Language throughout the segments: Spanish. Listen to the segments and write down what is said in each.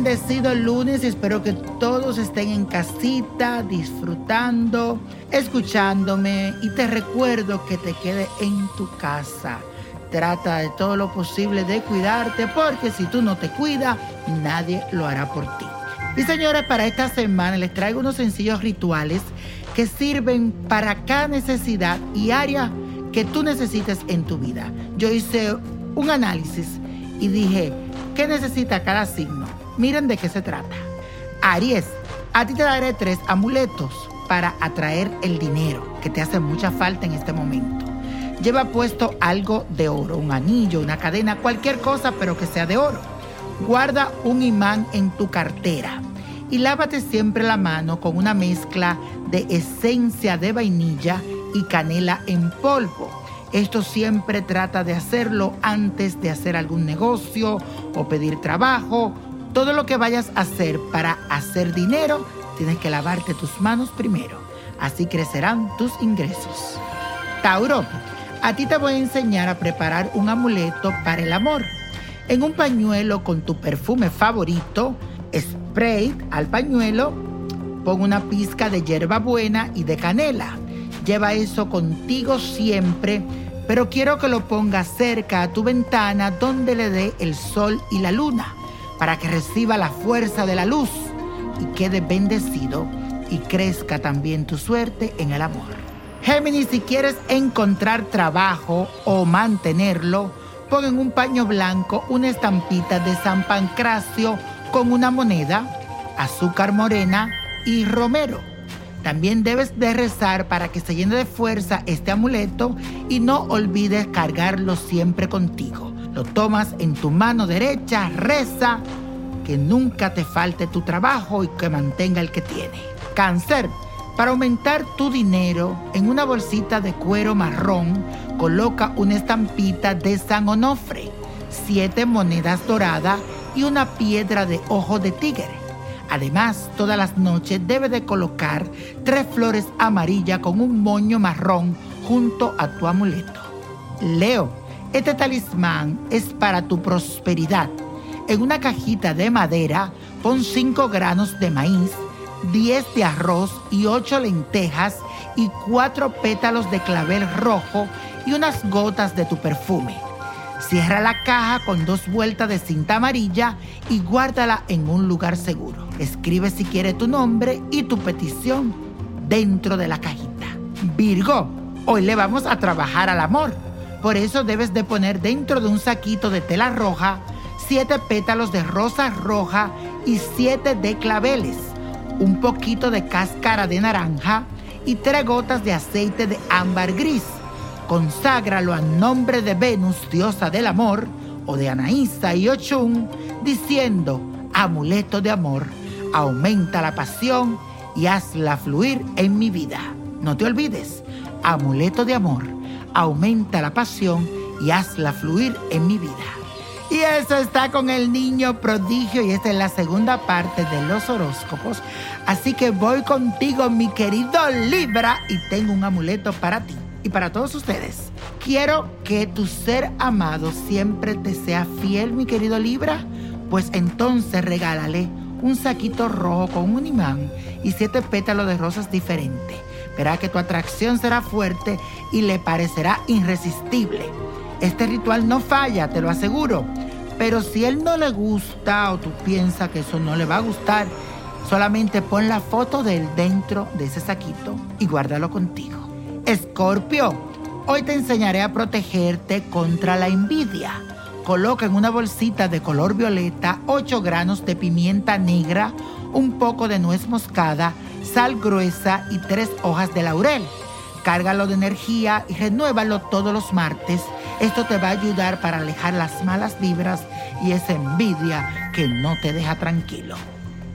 lindo lunes y espero que todos estén en casita, disfrutando, escuchándome y te recuerdo que te quede en tu casa. Trata de todo lo posible de cuidarte porque si tú no te cuidas, nadie lo hará por ti. Y señores, para esta semana les traigo unos sencillos rituales que sirven para cada necesidad y área que tú necesites en tu vida. Yo hice un análisis y dije, ¿qué necesita cada signo? Miren de qué se trata. Aries, a ti te daré tres amuletos para atraer el dinero que te hace mucha falta en este momento. Lleva puesto algo de oro, un anillo, una cadena, cualquier cosa, pero que sea de oro. Guarda un imán en tu cartera y lávate siempre la mano con una mezcla de esencia de vainilla y canela en polvo. Esto siempre trata de hacerlo antes de hacer algún negocio o pedir trabajo. Todo lo que vayas a hacer para hacer dinero, tienes que lavarte tus manos primero. Así crecerán tus ingresos. Tauro, a ti te voy a enseñar a preparar un amuleto para el amor. En un pañuelo con tu perfume favorito, spray al pañuelo, pon una pizca de hierba buena y de canela. Lleva eso contigo siempre, pero quiero que lo pongas cerca a tu ventana donde le dé el sol y la luna, para que reciba la fuerza de la luz y quede bendecido y crezca también tu suerte en el amor. Géminis, si quieres encontrar trabajo o mantenerlo, pon en un paño blanco una estampita de San Pancracio con una moneda, azúcar morena y romero. También debes de rezar para que se llene de fuerza este amuleto y no olvides cargarlo siempre contigo. Lo tomas en tu mano derecha, reza, que nunca te falte tu trabajo y que mantenga el que tiene. Cáncer, para aumentar tu dinero, en una bolsita de cuero marrón, coloca una estampita de San Onofre, siete monedas doradas y una piedra de ojo de tigre. Además, todas las noches debe de colocar tres flores amarillas con un moño marrón junto a tu amuleto. Leo, este talismán es para tu prosperidad. En una cajita de madera pon 5 granos de maíz, 10 de arroz y 8 lentejas y 4 pétalos de clavel rojo y unas gotas de tu perfume. Cierra la caja con dos vueltas de cinta amarilla y guárdala en un lugar seguro. Escribe si quiere tu nombre y tu petición dentro de la cajita. Virgo, hoy le vamos a trabajar al amor. Por eso debes de poner dentro de un saquito de tela roja siete pétalos de rosa roja y siete de claveles, un poquito de cáscara de naranja y tres gotas de aceite de ámbar gris conságralo a nombre de Venus, diosa del amor, o de Anaísa y Ochun, diciendo, amuleto de amor, aumenta la pasión y hazla fluir en mi vida. No te olvides, amuleto de amor, aumenta la pasión y hazla fluir en mi vida. Y eso está con el niño prodigio y esta es la segunda parte de los horóscopos. Así que voy contigo, mi querido Libra, y tengo un amuleto para ti y para todos ustedes. Quiero que tu ser amado siempre te sea fiel, mi querido Libra, pues entonces regálale un saquito rojo con un imán y siete pétalos de rosas diferentes. Verá que tu atracción será fuerte y le parecerá irresistible. Este ritual no falla, te lo aseguro. Pero si él no le gusta o tú piensas que eso no le va a gustar, solamente pon la foto de él dentro de ese saquito y guárdalo contigo. Escorpio, hoy te enseñaré a protegerte contra la envidia. Coloca en una bolsita de color violeta 8 granos de pimienta negra, un poco de nuez moscada, sal gruesa y 3 hojas de laurel. Cárgalo de energía y renuévalo todos los martes. Esto te va a ayudar para alejar las malas vibras y esa envidia que no te deja tranquilo.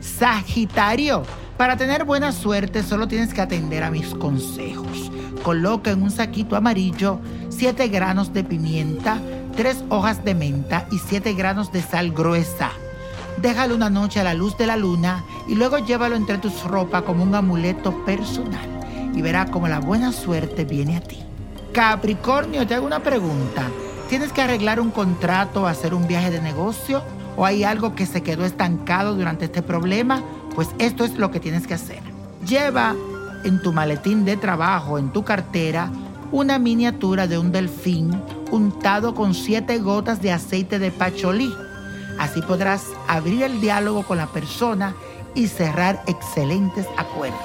Sagitario, para tener buena suerte solo tienes que atender a mis consejos. Coloca en un saquito amarillo 7 granos de pimienta, 3 hojas de menta y 7 granos de sal gruesa. Déjalo una noche a la luz de la luna y luego llévalo entre tus ropas como un amuleto personal y verá cómo la buena suerte viene a ti. Capricornio, te hago una pregunta. ¿Tienes que arreglar un contrato o hacer un viaje de negocio? o hay algo que se quedó estancado durante este problema, pues esto es lo que tienes que hacer. Lleva en tu maletín de trabajo, en tu cartera, una miniatura de un delfín untado con siete gotas de aceite de pacholí. Así podrás abrir el diálogo con la persona y cerrar excelentes acuerdos.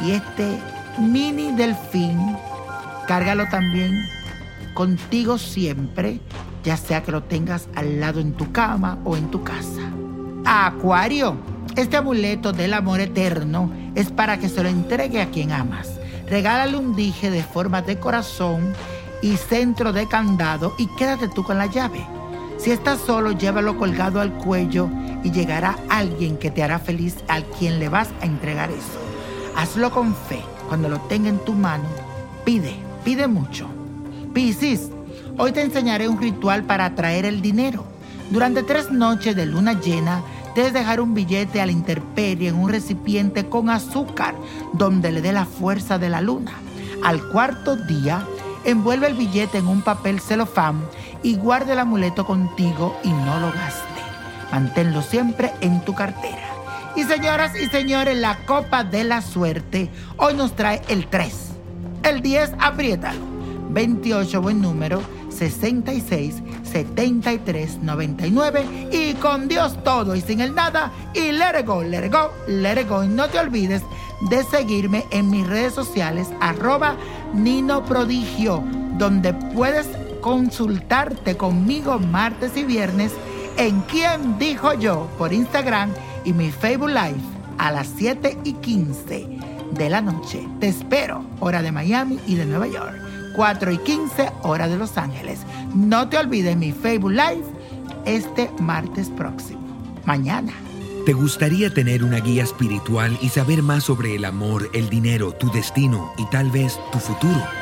Y este mini delfín, cárgalo también contigo siempre, ya sea que lo tengas al lado en tu cama o en tu casa. Acuario, este amuleto del amor eterno es para que se lo entregue a quien amas. Regálale un dije de forma de corazón y centro de candado y quédate tú con la llave. Si estás solo, llévalo colgado al cuello y llegará alguien que te hará feliz al quien le vas a entregar eso. Hazlo con fe. Cuando lo tenga en tu mano, pide, pide mucho. Piscis, hoy te enseñaré un ritual para atraer el dinero. Durante tres noches de luna llena, debes dejar un billete a la intemperie en un recipiente con azúcar donde le dé la fuerza de la luna. Al cuarto día, envuelve el billete en un papel celofán y guarde el amuleto contigo y no lo gaste. Manténlo siempre en tu cartera. Y señoras y señores, la copa de la suerte hoy nos trae el 3. El 10, apriétalo. 28, buen número, 66, 73, 99 y con Dios todo y sin el nada y let it go, let it go, let it go. Y no te olvides de seguirme en mis redes sociales arroba Nino Prodigio, donde puedes consultarte conmigo martes y viernes en Quién Dijo Yo por Instagram y mi Facebook Live a las 7 y 15 de la noche. Te espero, hora de Miami y de Nueva York. 4 y 15 hora de Los Ángeles. No te olvides mi Facebook Live este martes próximo. Mañana. ¿Te gustaría tener una guía espiritual y saber más sobre el amor, el dinero, tu destino y tal vez tu futuro?